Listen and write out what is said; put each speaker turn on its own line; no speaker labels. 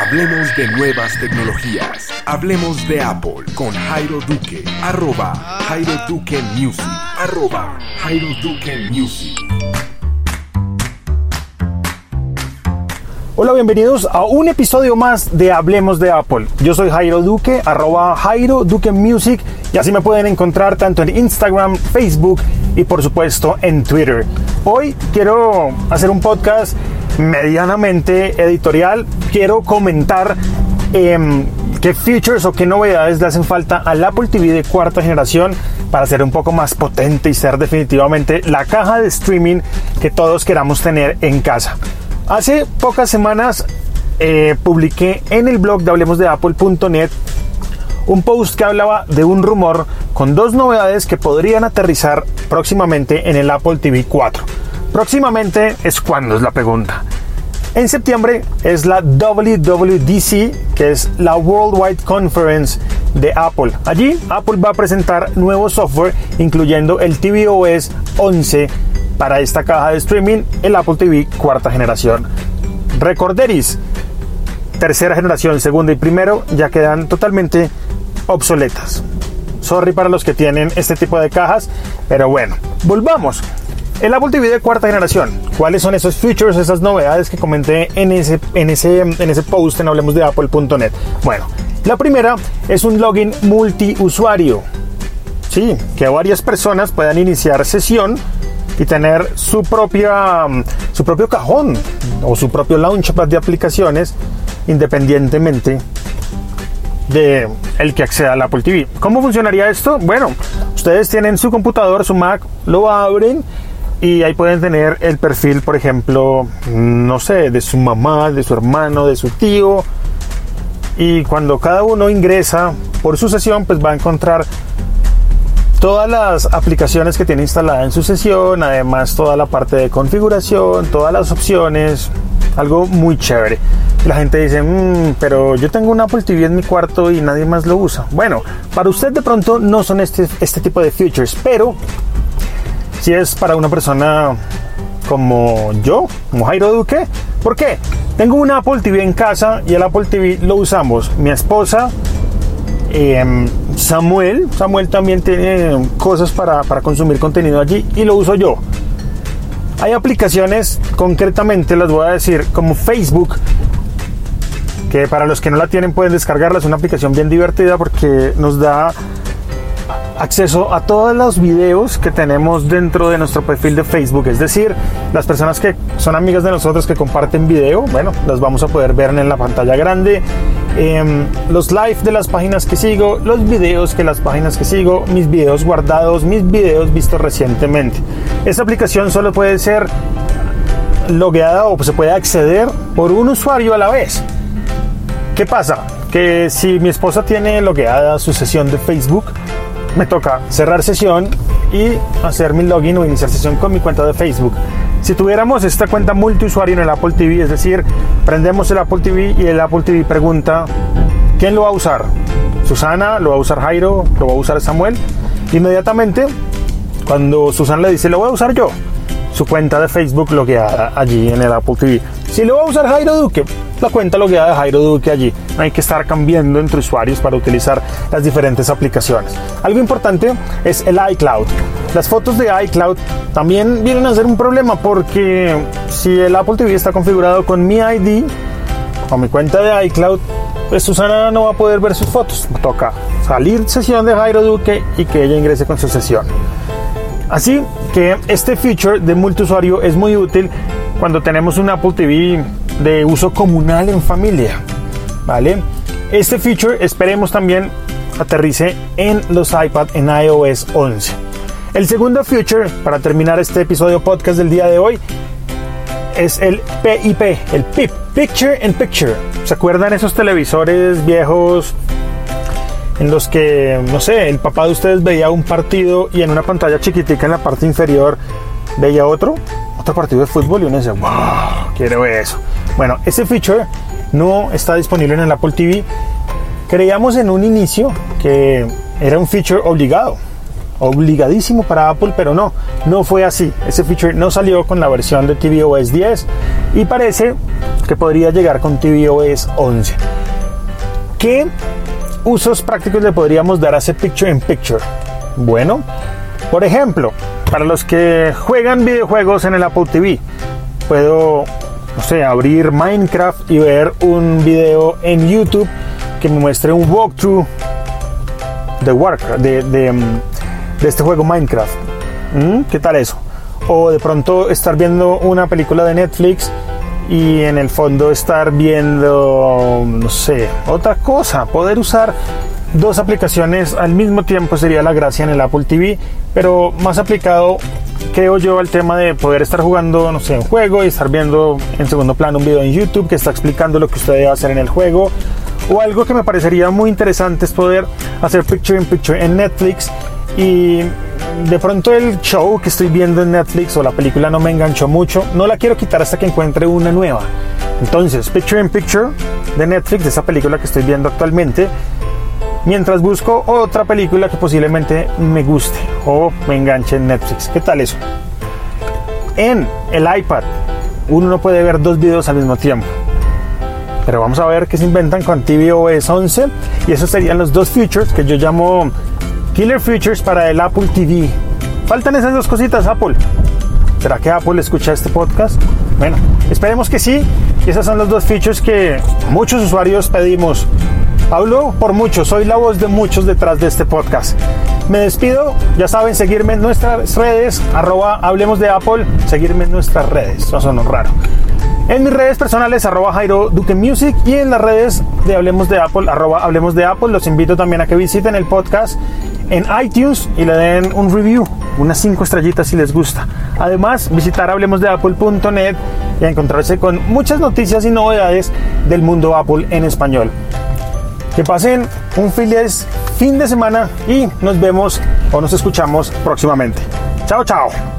Hablemos de nuevas tecnologías. Hablemos de Apple con Jairo Duque. Arroba Jairo Duque Music. Arroba Jairo Duque Music.
Hola, bienvenidos a un episodio más de Hablemos de Apple. Yo soy Jairo Duque, arroba Jairo Duque Music, y así me pueden encontrar tanto en Instagram, Facebook y por supuesto en Twitter. Hoy quiero hacer un podcast medianamente editorial. Quiero comentar em, qué features o qué novedades le hacen falta al Apple TV de cuarta generación para ser un poco más potente y ser definitivamente la caja de streaming que todos queramos tener en casa. Hace pocas semanas eh, publiqué en el blog de hablemosdeapple.net un post que hablaba de un rumor con dos novedades que podrían aterrizar próximamente en el Apple TV 4. Próximamente es cuando es la pregunta. En septiembre es la WWDC, que es la Worldwide Conference de Apple. Allí Apple va a presentar nuevo software, incluyendo el tvOS 11 para esta caja de streaming, el Apple TV cuarta generación. Recorderis, tercera generación, segunda y primero, ya quedan totalmente obsoletas. Sorry para los que tienen este tipo de cajas, pero bueno, volvamos. El Apple TV de cuarta generación. ¿Cuáles son esos features, esas novedades que comenté en ese, en ese, en ese post en hablemosdeapple.net? Bueno, la primera es un login multiusuario. Sí, que varias personas puedan iniciar sesión y tener su, propia, mm, su propio cajón o su propio launchpad de aplicaciones independientemente de el que acceda al Apple TV. ¿Cómo funcionaría esto? Bueno, ustedes tienen su computador, su Mac, lo abren y ahí pueden tener el perfil, por ejemplo, no sé, de su mamá, de su hermano, de su tío. Y cuando cada uno ingresa por su sesión, pues va a encontrar todas las aplicaciones que tiene instalada en su sesión, además toda la parte de configuración, todas las opciones, algo muy chévere. La gente dice, mmm, pero yo tengo un Apple TV en mi cuarto y nadie más lo usa. Bueno, para usted de pronto no son este, este tipo de features, pero si es para una persona como yo, como Jairo Duque, ¿por qué? Tengo un Apple TV en casa y el Apple TV lo usamos mi esposa, Em, Samuel, Samuel también tiene cosas para, para consumir contenido allí y lo uso yo. Hay aplicaciones, concretamente las voy a decir, como Facebook, que para los que no la tienen pueden descargarla, es una aplicación bien divertida porque nos da acceso a todos los videos que tenemos dentro de nuestro perfil de Facebook. Es decir, las personas que son amigas de nosotros que comparten video, bueno, las vamos a poder ver en la pantalla grande. Em, los live de las páginas que sigo, los videos que las páginas que sigo, mis videos guardados, mis videos vistos recientemente. Esta aplicación solo puede ser logueada o se puede acceder por un usuario a la vez. ¿Qué pasa? Que si mi esposa tiene logueada su sesión de Facebook, me toca cerrar sesión y hacer mi login o iniciar sesión con mi cuenta de Facebook. Si tuviéramos esta cuenta multiusuario en el Apple TV, es decir, prendemos el Apple TV y el Apple TV pregunta, ¿quién lo va a usar? Susana, lo va a usar Jairo, lo va a usar Samuel. Inmediatamente, cuando Susana le dice, lo voy a usar yo, su cuenta de Facebook logueada allí en el Apple TV. Si lo va a usar Jairo Duque, la cuenta logueada de Jairo Duque allí. No hay que estar cambiando entre usuarios para utilizar las diferentes aplicaciones. Algo importante es el iCloud. Las fotos de iCloud también vienen a ser un problema porque si el Apple TV está configurado con mi ID o mi cuenta de iCloud, pues Susana no va a poder ver sus fotos. Toca salir sesión de Jairo Duque y que ella ingrese con su sesión. Así que este feature de multiusuario es muy útil cuando tenemos un Apple TV de uso comunal en familia. ¿Vale? Este feature esperemos también aterrice en los iPad en iOS 11. El segundo feature, para terminar este episodio podcast del día de hoy, es el PIP, el PIP, Picture in Picture. ¿Se acuerdan esos televisores viejos en los que, no sé, el papá de ustedes veía un partido y en una pantalla chiquitica en la parte inferior veía otro, otro partido de fútbol y uno dice, wow, quiero eso. Bueno, ese feature no está disponible en el Apple TV. Creíamos en un inicio que era un feature obligado. obligadísimo para Apple, pero no, no fue así. Ese feature no salió con la versión de tvOS 10 y parece que podría llegar con tvOS 11. ¿Qué usos prácticos le podríamos dar a ese picture in picture? Bueno, por ejemplo, para los que juegan videojuegos en el Apple TV, puedo, no sé, abrir Minecraft y ver un video en YouTube que me muestre un walkthrough de Warcraft, de, mm, este juego Minecraft. ¿Mm? ¿Qué tal eso? O de pronto estar viendo una película de Netflix y en el fondo estar viendo, no sé, otra cosa. Poder usar dos aplicaciones al mismo tiempo sería la gracia en el Apple TV, pero más aplicado creo yo al tema de poder estar jugando, no sé, un juego y estar viendo en segundo plano un video en YouTube que está explicando lo que usted debe hacer en el juego. O algo que me parecería muy interesante es poder hacer picture in picture en Netflix y de pronto el show que estoy viendo en Netflix o la película no me enganchó mucho, no la quiero quitar hasta que encuentre una nueva. Entonces, picture in picture de Netflix, de esa película que estoy viendo actualmente, mientras busco otra película que posiblemente me guste o me enganche en Netflix. ¿Qué tal eso? En el iPad uno no puede ver dos videos al mismo tiempo. Pero vamos a ver qué se inventan con tvOS 11 y esos serían los dos features que yo llamo killer features para el Apple TV. Faltan esas dos cositas Apple. ¿Será que Apple escucha este podcast? Bueno, esperemos que sí. Y esas son los dos features que muchos usuarios pedimos Hablo por muchos, soy la voz de muchos detrás de este podcast. Me despido, ya saben, seguirme en nuestras redes, arroba hablemos de Apple, seguirme en nuestras redes, no son raro. En mis redes personales, arroba Jairo Duque Music y en las redes de Hablemos de Apple, arroba Hablemos de Apple, los invito también a que visiten el podcast en iTunes y le den un review, unas 5 estrellitas si les gusta. Además, visitar hablemosdeapple.net y encontrarse con muchas noticias y novedades del mundo Apple en español. Que pasen un feliz fin de semana y nos vemos o nos escuchamos próximamente. Chao, chao.